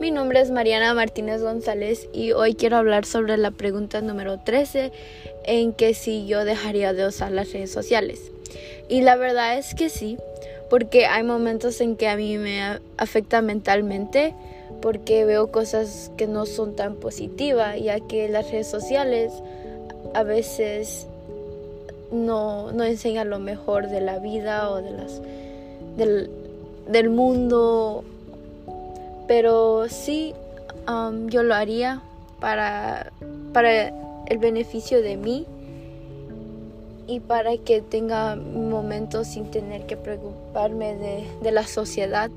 Mi nombre es Mariana Martínez González y hoy quiero hablar sobre la pregunta número 13 en que si yo dejaría de usar las redes sociales. Y la verdad es que sí, porque hay momentos en que a mí me afecta mentalmente porque veo cosas que no son tan positivas, ya que las redes sociales a veces no, no enseñan lo mejor de la vida o de las, del, del mundo pero sí um, yo lo haría para, para el beneficio de mí y para que tenga momentos sin tener que preocuparme de, de la sociedad